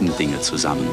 schönsten Dinge zusammen.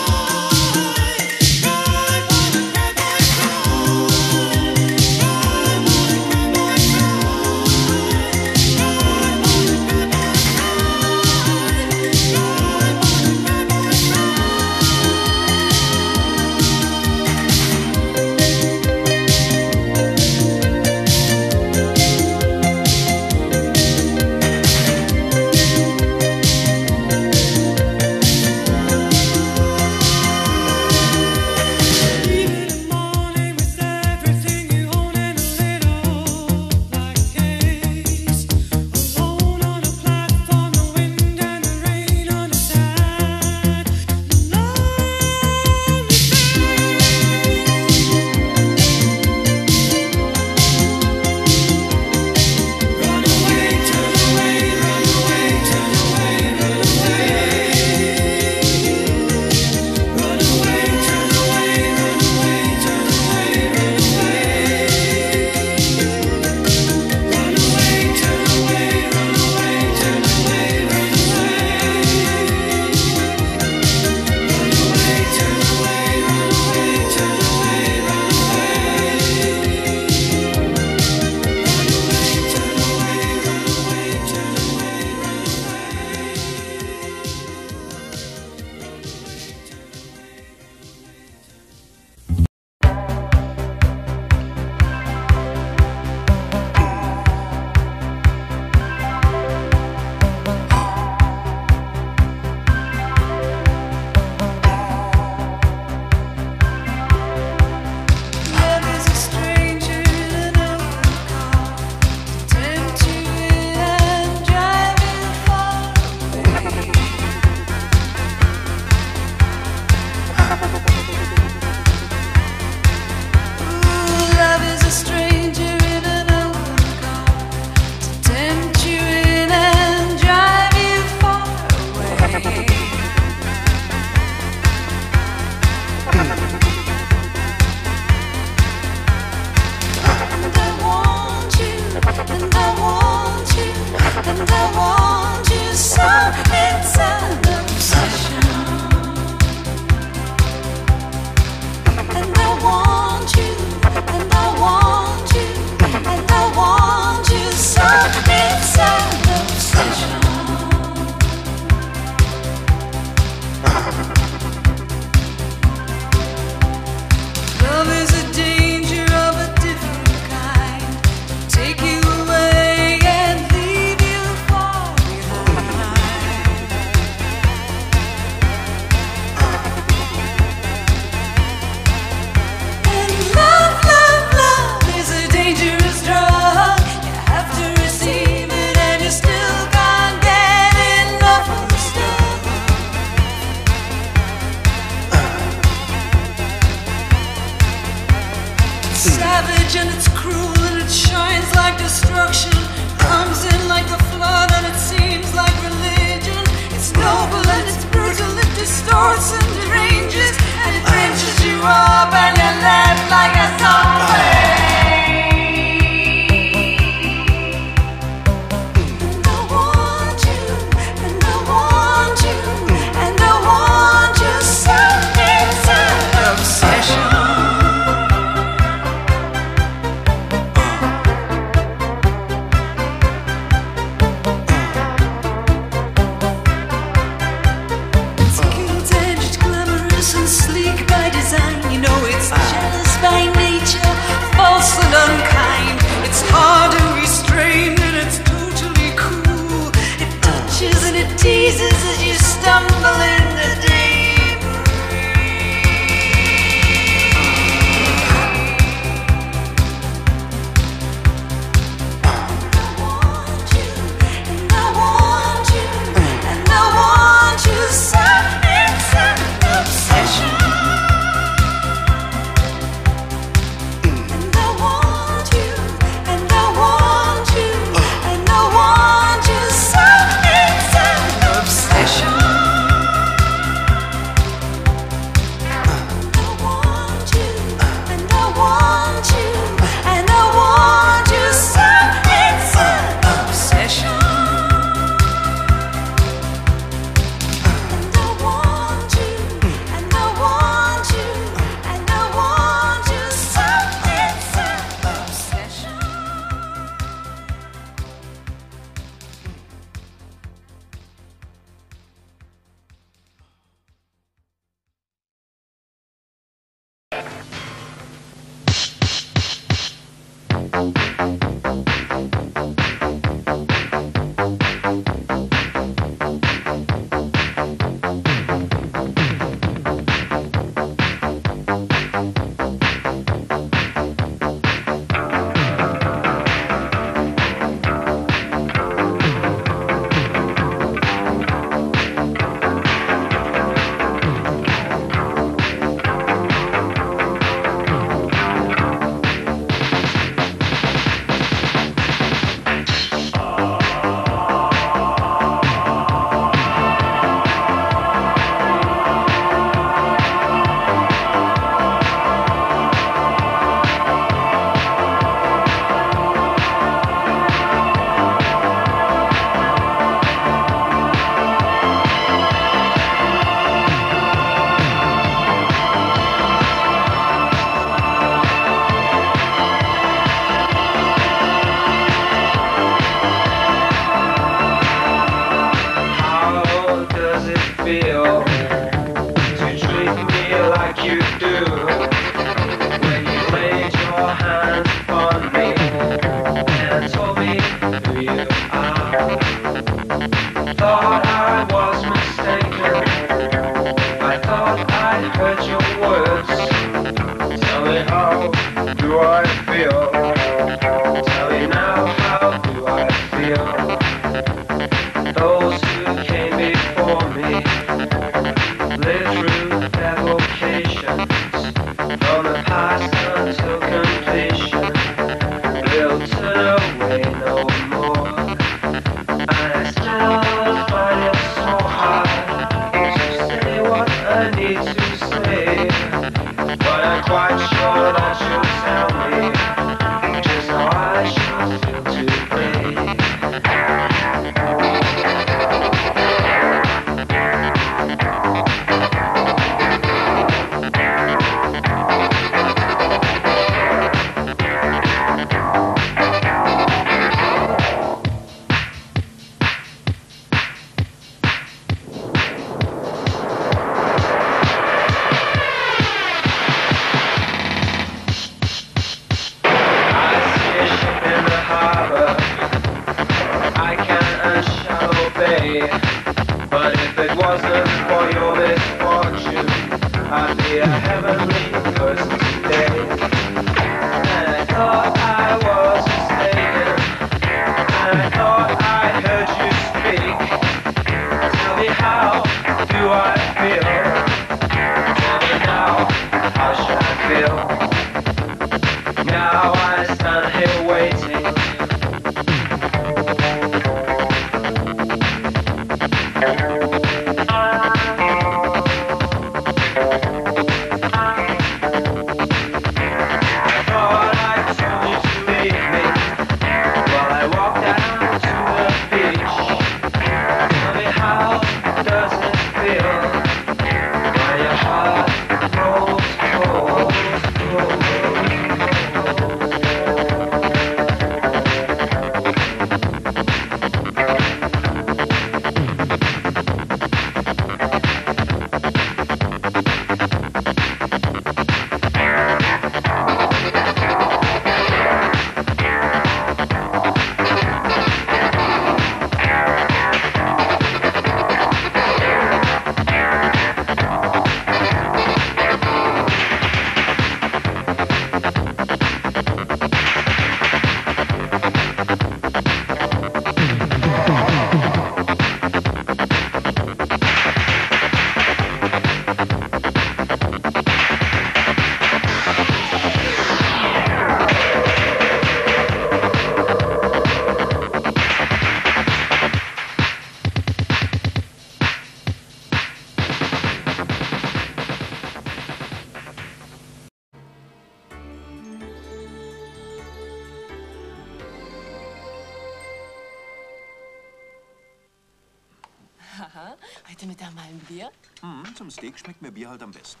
Zum Steak schmeckt mir Bier halt am besten.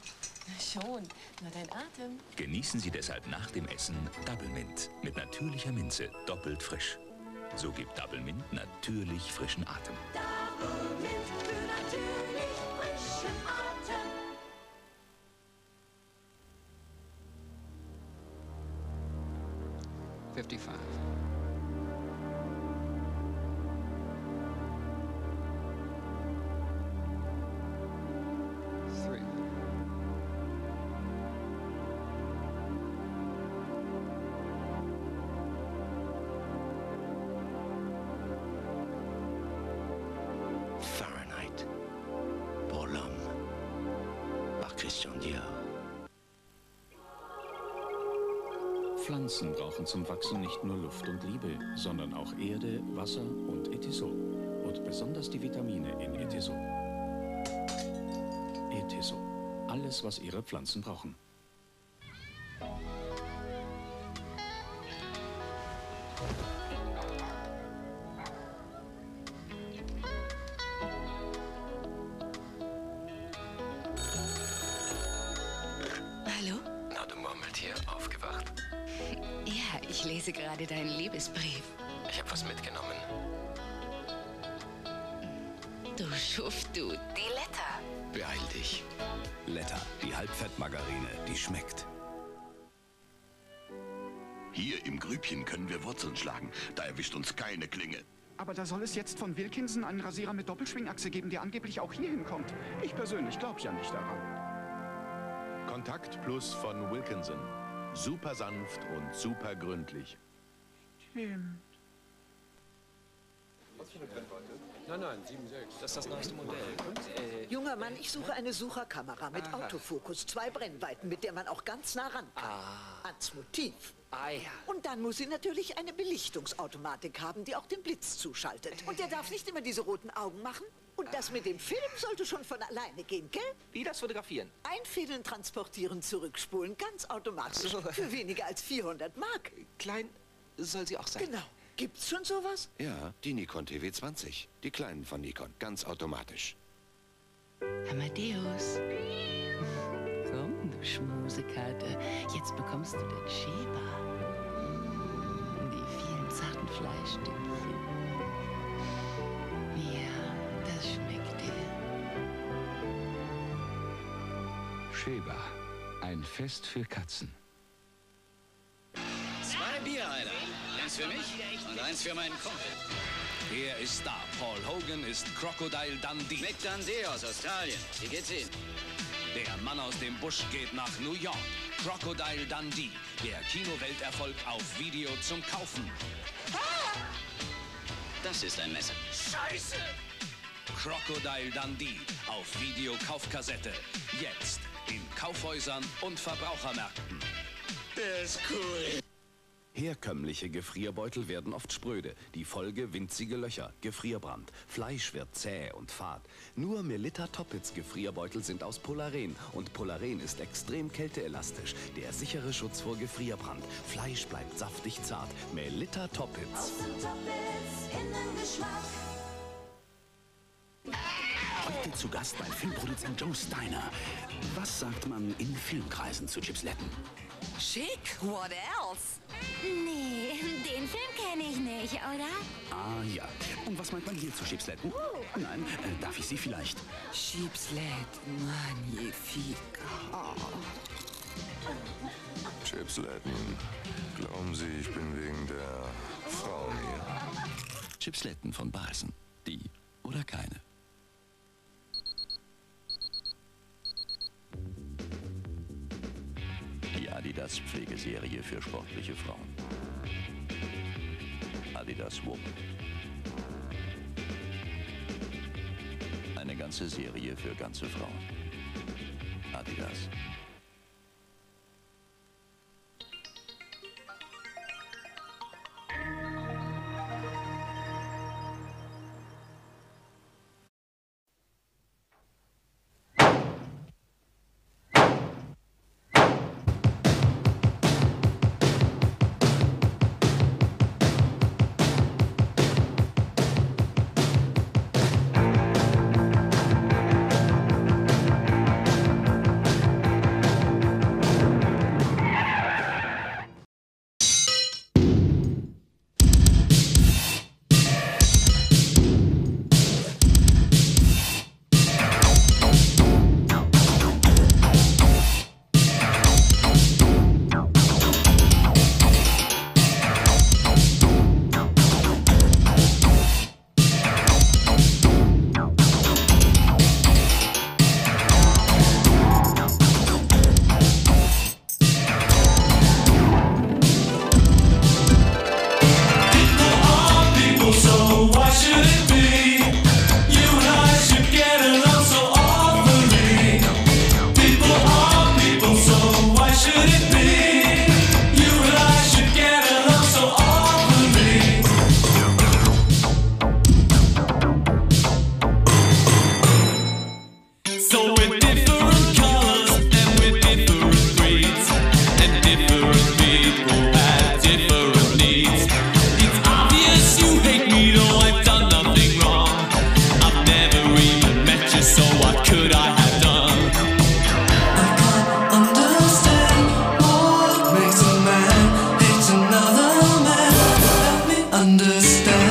Schon, nur dein Atem. Genießen Sie deshalb nach dem Essen Double Mint mit natürlicher Minze, doppelt frisch. So gibt Double Mint natürlich frischen Atem. Fifty-five. Pflanzen brauchen zum Wachsen nicht nur Luft und Liebe, sondern auch Erde, Wasser und Ethysol. Und besonders die Vitamine in Ethysol. Ethysol. Alles, was ihre Pflanzen brauchen. Es jetzt von Wilkinson einen Rasierer mit Doppelschwingachse geben, der angeblich auch hier hinkommt. Ich persönlich glaube ja nicht daran. Kontakt Plus von Wilkinson. Super sanft und super gründlich. Stimmt. Nein, nein, 7,6. Das ist das neueste Modell. Und, äh, Junger Mann, ich suche eine Sucherkamera mit Autofokus, zwei Brennweiten, mit der man auch ganz nah ran kann. Ans Motiv. Ah ja. Und dann muss sie natürlich eine Belichtungsautomatik haben, die auch den Blitz zuschaltet. Und der darf nicht immer diese roten Augen machen. Und das mit dem Film sollte schon von alleine gehen, gell? Wie das Fotografieren? Einfädeln, transportieren, zurückspulen, ganz automatisch. So. Für weniger als 400 Mark. Klein soll sie auch sein. Genau. Gibt's schon sowas? Ja, die Nikon TV20. Die kleinen von Nikon, ganz automatisch. Amadeus. Komm, du Schmusekarte. Jetzt bekommst du den Schäber. Fleischstückchen. Ja, das schmeckt dir. Sheba, ein Fest für Katzen. Eins für mich und eins für meinen Kumpel. Er ist da. Paul Hogan ist Crocodile Dundee. Mick Dundee aus Australien. Wie geht's Ihnen? Der Mann aus dem Busch geht nach New York. Crocodile Dundee. Der Kinowelterfolg auf Video zum Kaufen. Das ist ein Messer. Scheiße! Crocodile Dundee auf Videokaufkassette. Jetzt in Kaufhäusern und Verbrauchermärkten. Der ist cool. Herkömmliche Gefrierbeutel werden oft spröde. Die Folge winzige Löcher, Gefrierbrand. Fleisch wird zäh und fad. Nur Melitta Toppitz Gefrierbeutel sind aus Polaren. Und Polaren ist extrem kälteelastisch. Der sichere Schutz vor Gefrierbrand. Fleisch bleibt saftig zart. Melitta Toppitz. Heute zu Gast bei Filmproduzent Joe Steiner. Was sagt man in Filmkreisen zu Chipsletten? Schick, what else? Nee, den Film kenne ich nicht, oder? Ah ja. Und was meint man hier zu Chipsletten? Nein, äh, darf ich Sie vielleicht? Chipslet, magnifique. Oh. Chipsletten. Glauben Sie, ich bin wegen der Frauen hier? Chipsletten von Balsen. Die oder keine? Adidas Pflegeserie für sportliche Frauen. Adidas Whoop. Eine ganze Serie für ganze Frauen. Adidas.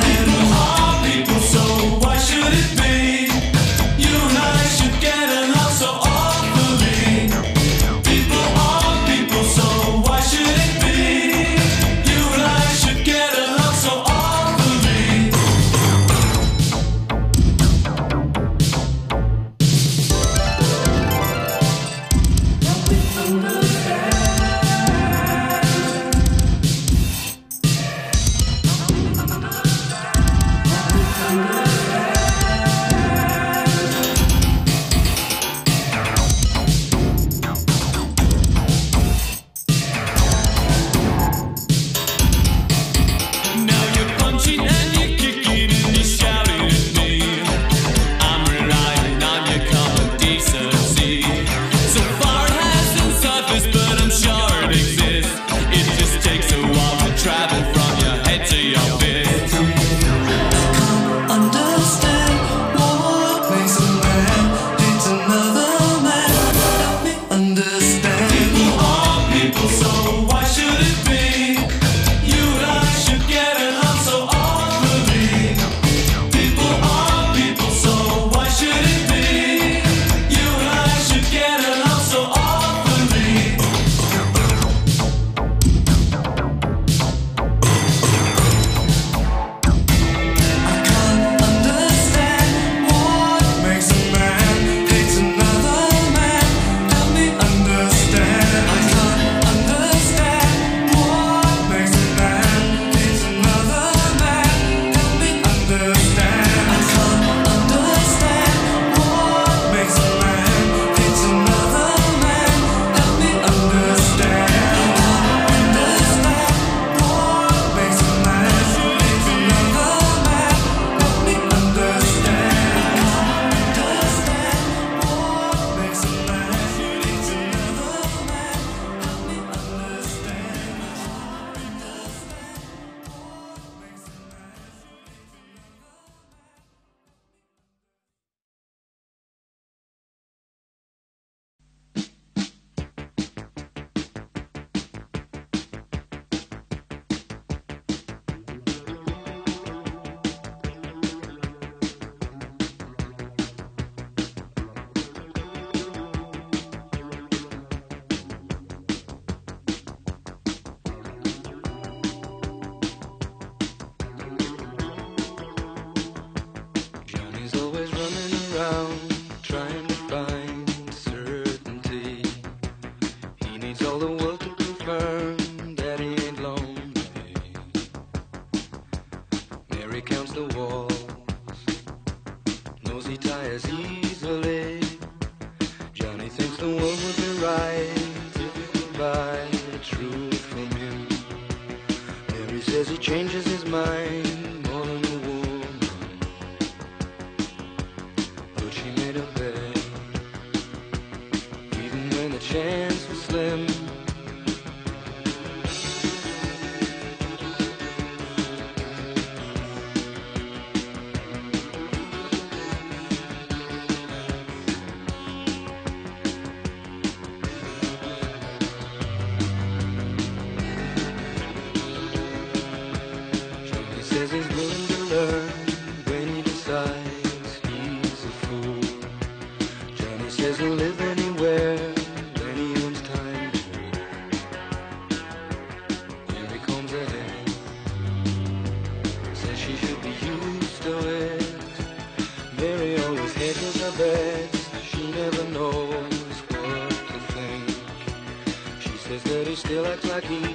time clac clac clac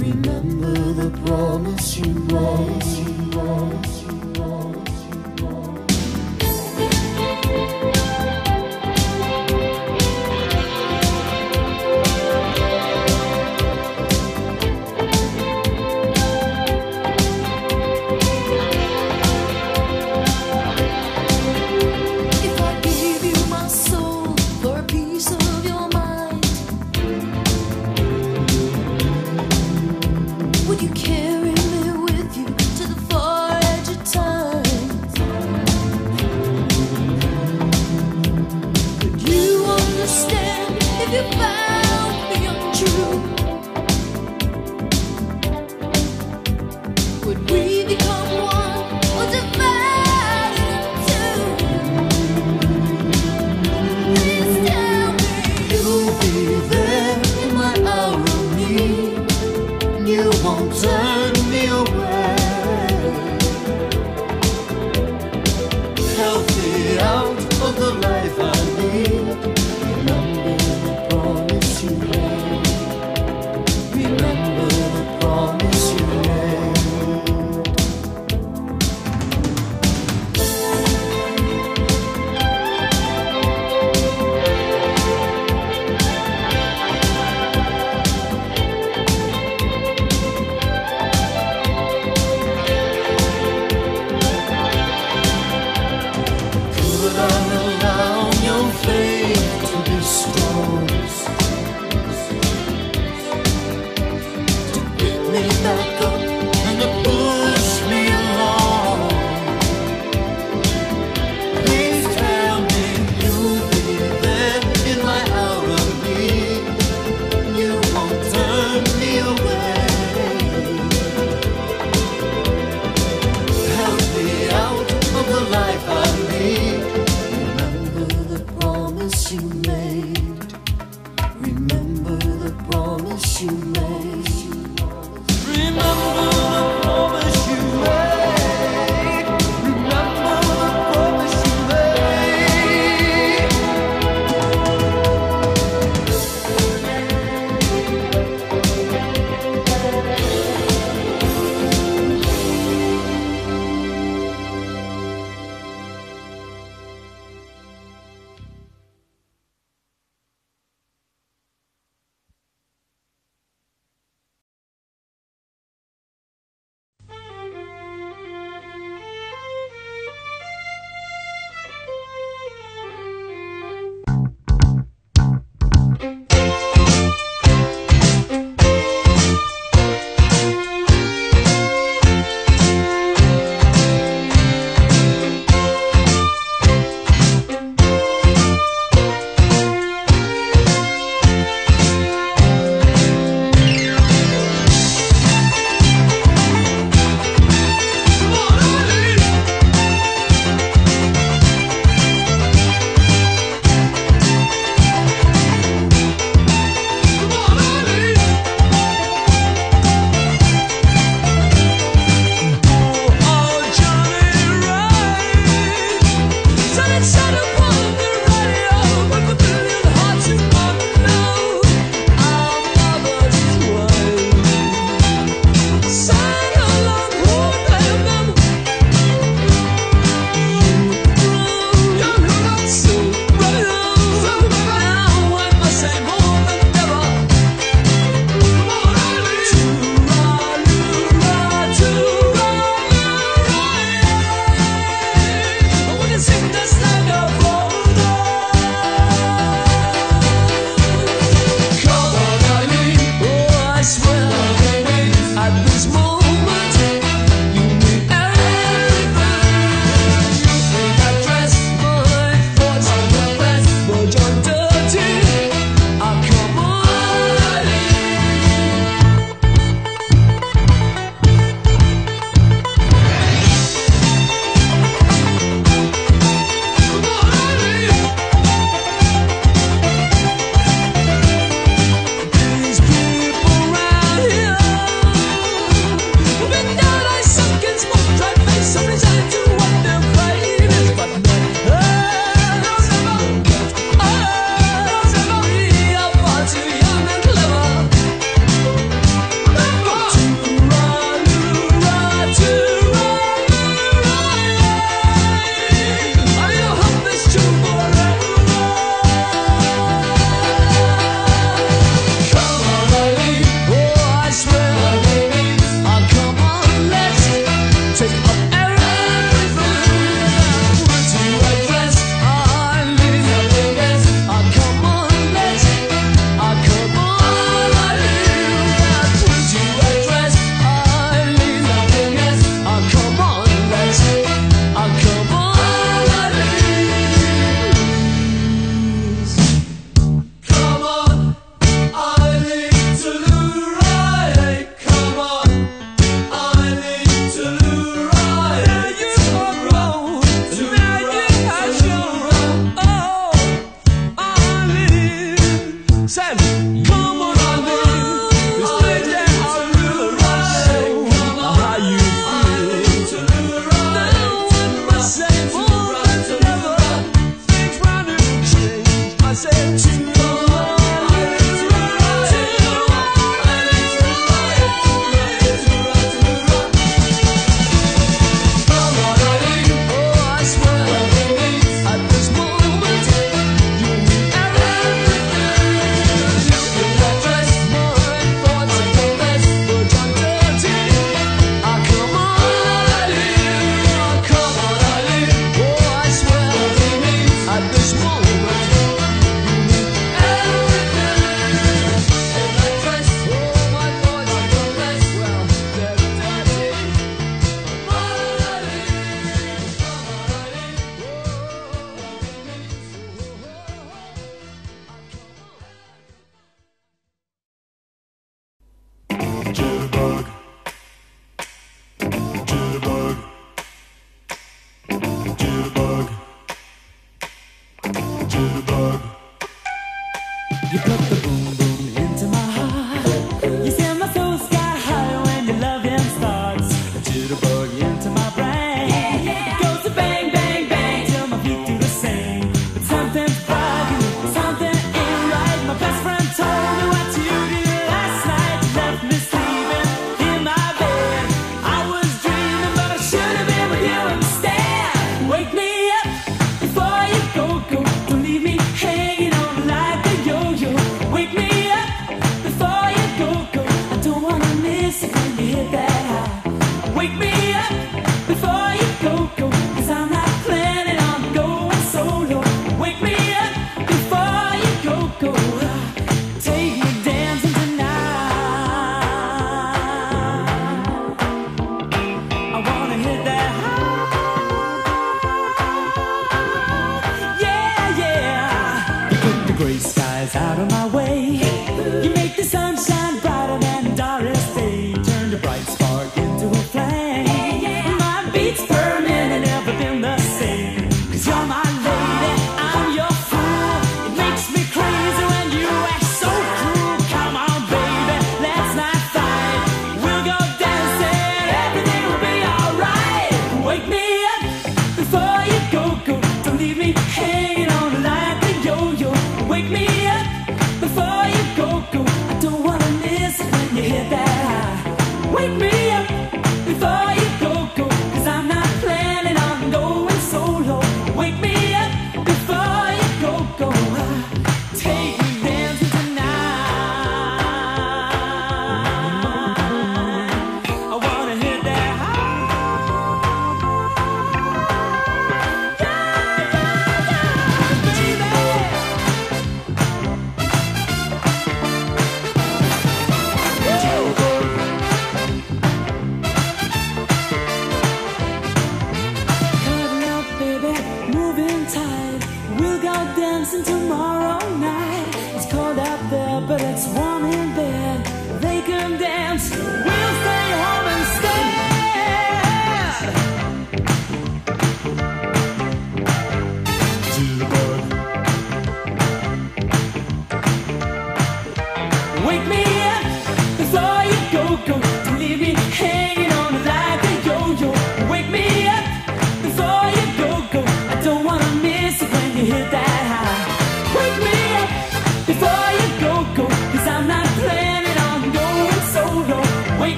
Remember the promise you made.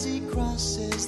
As he crosses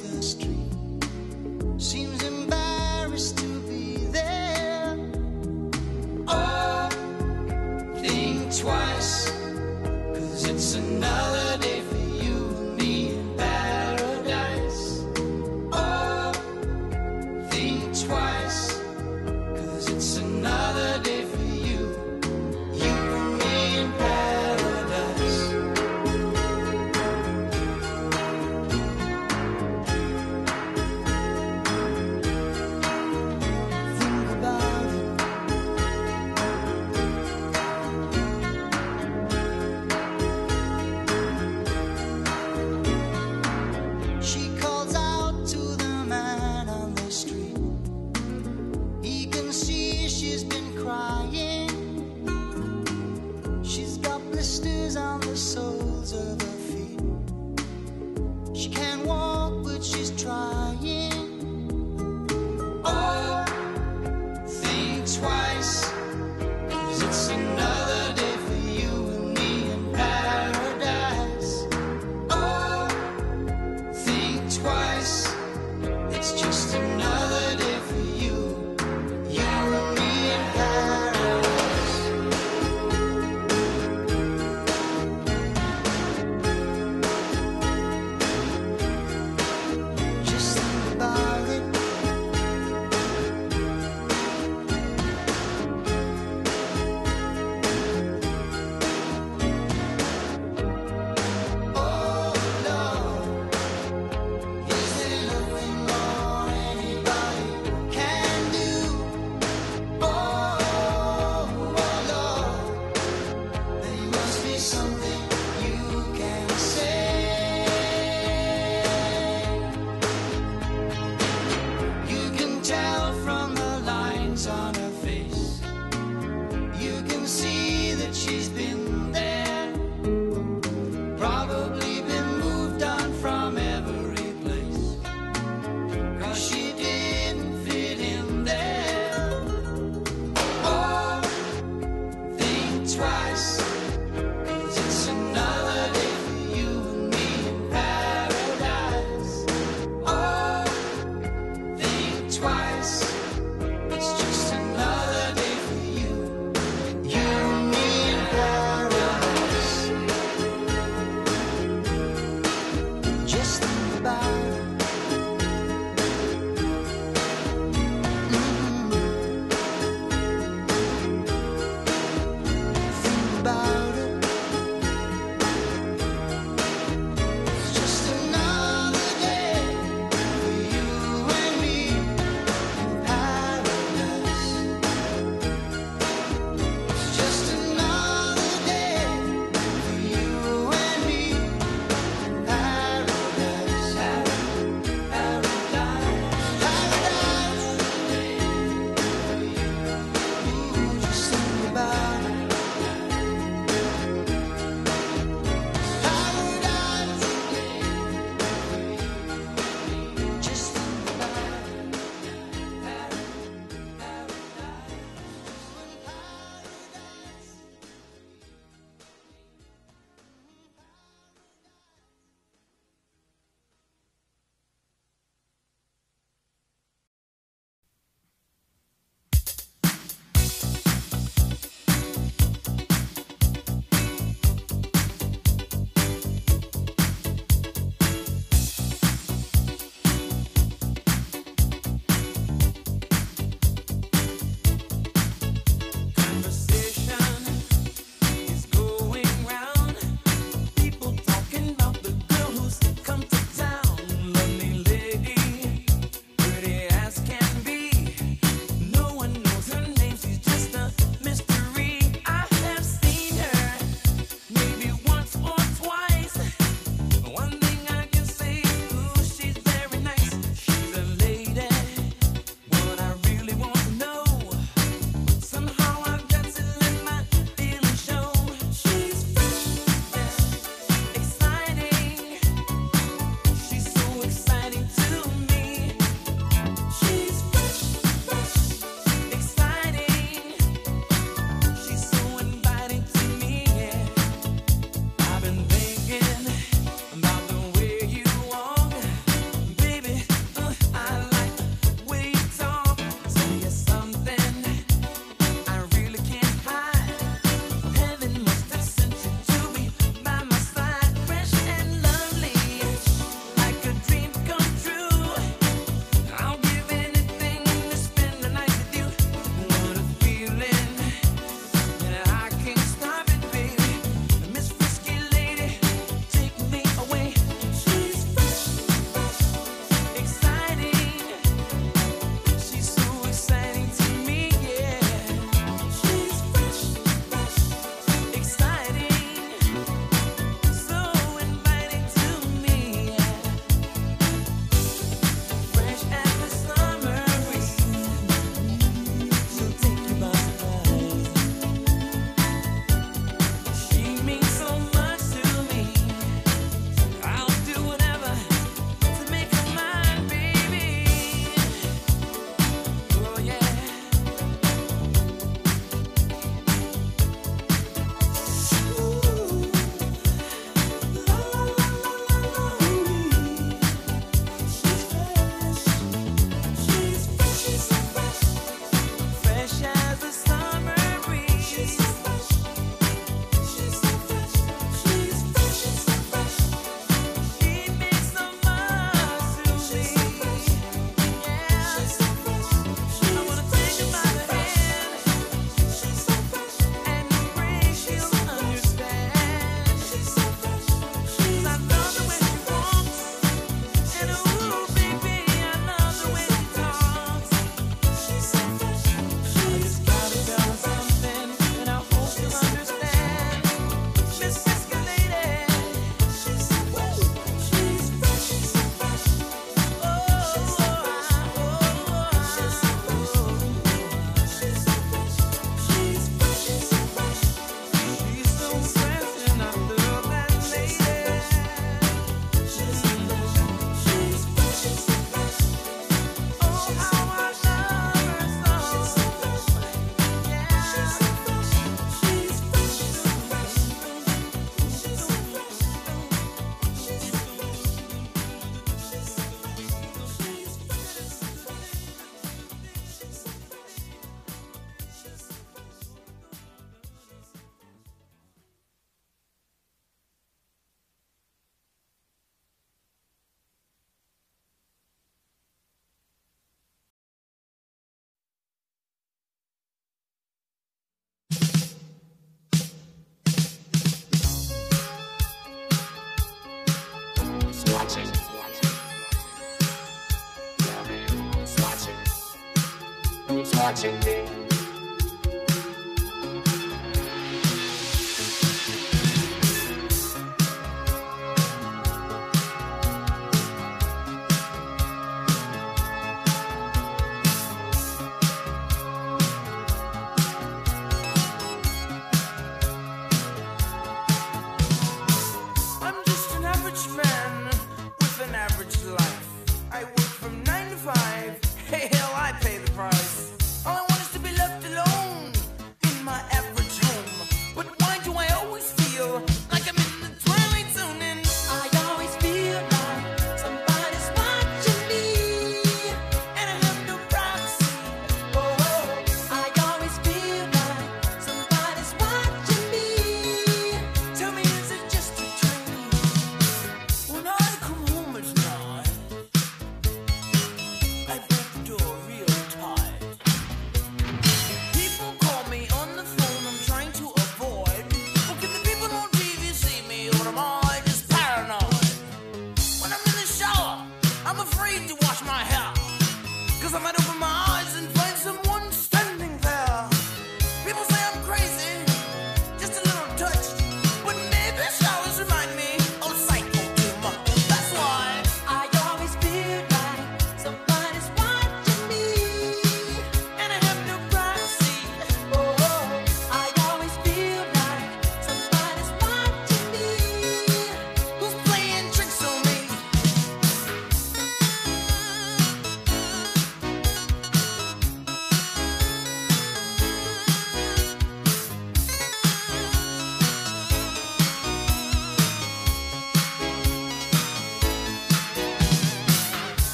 watching me.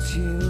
to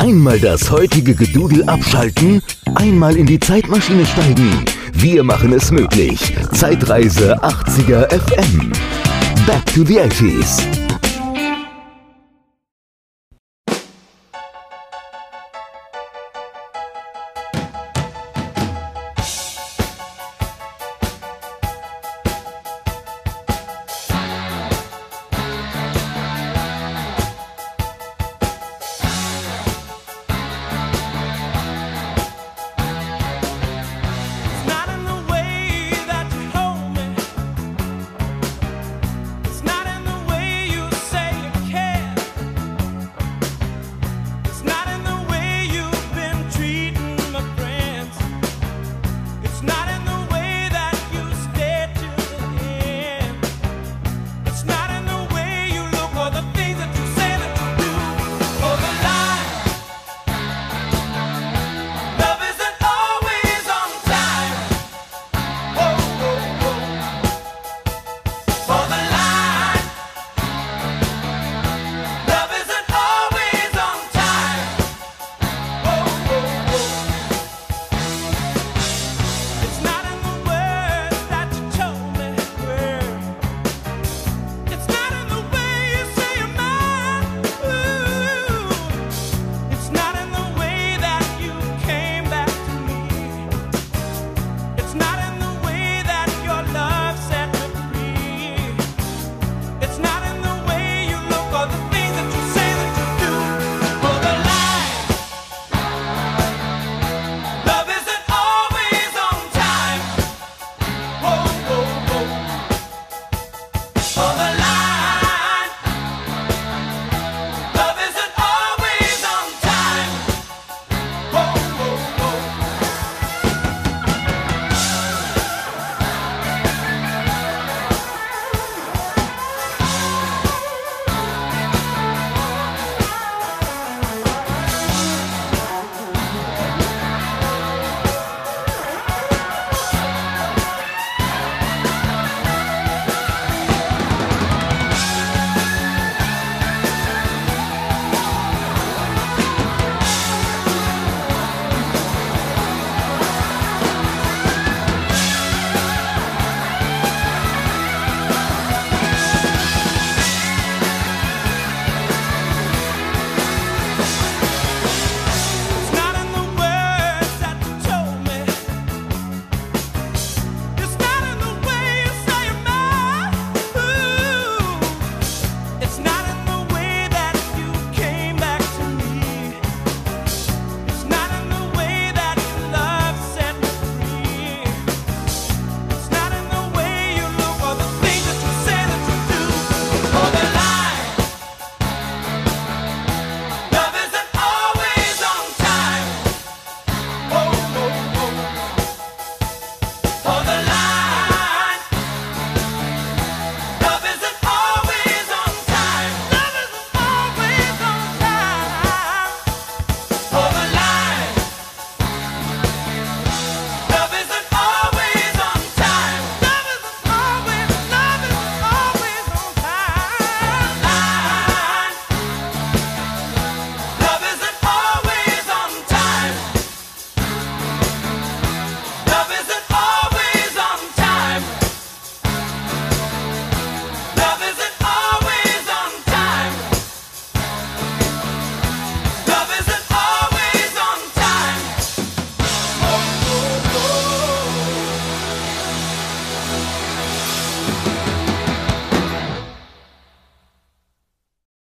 Einmal das heutige Gedudel abschalten, einmal in die Zeitmaschine steigen. Wir machen es möglich. Zeitreise 80er FM. Back to the 80s.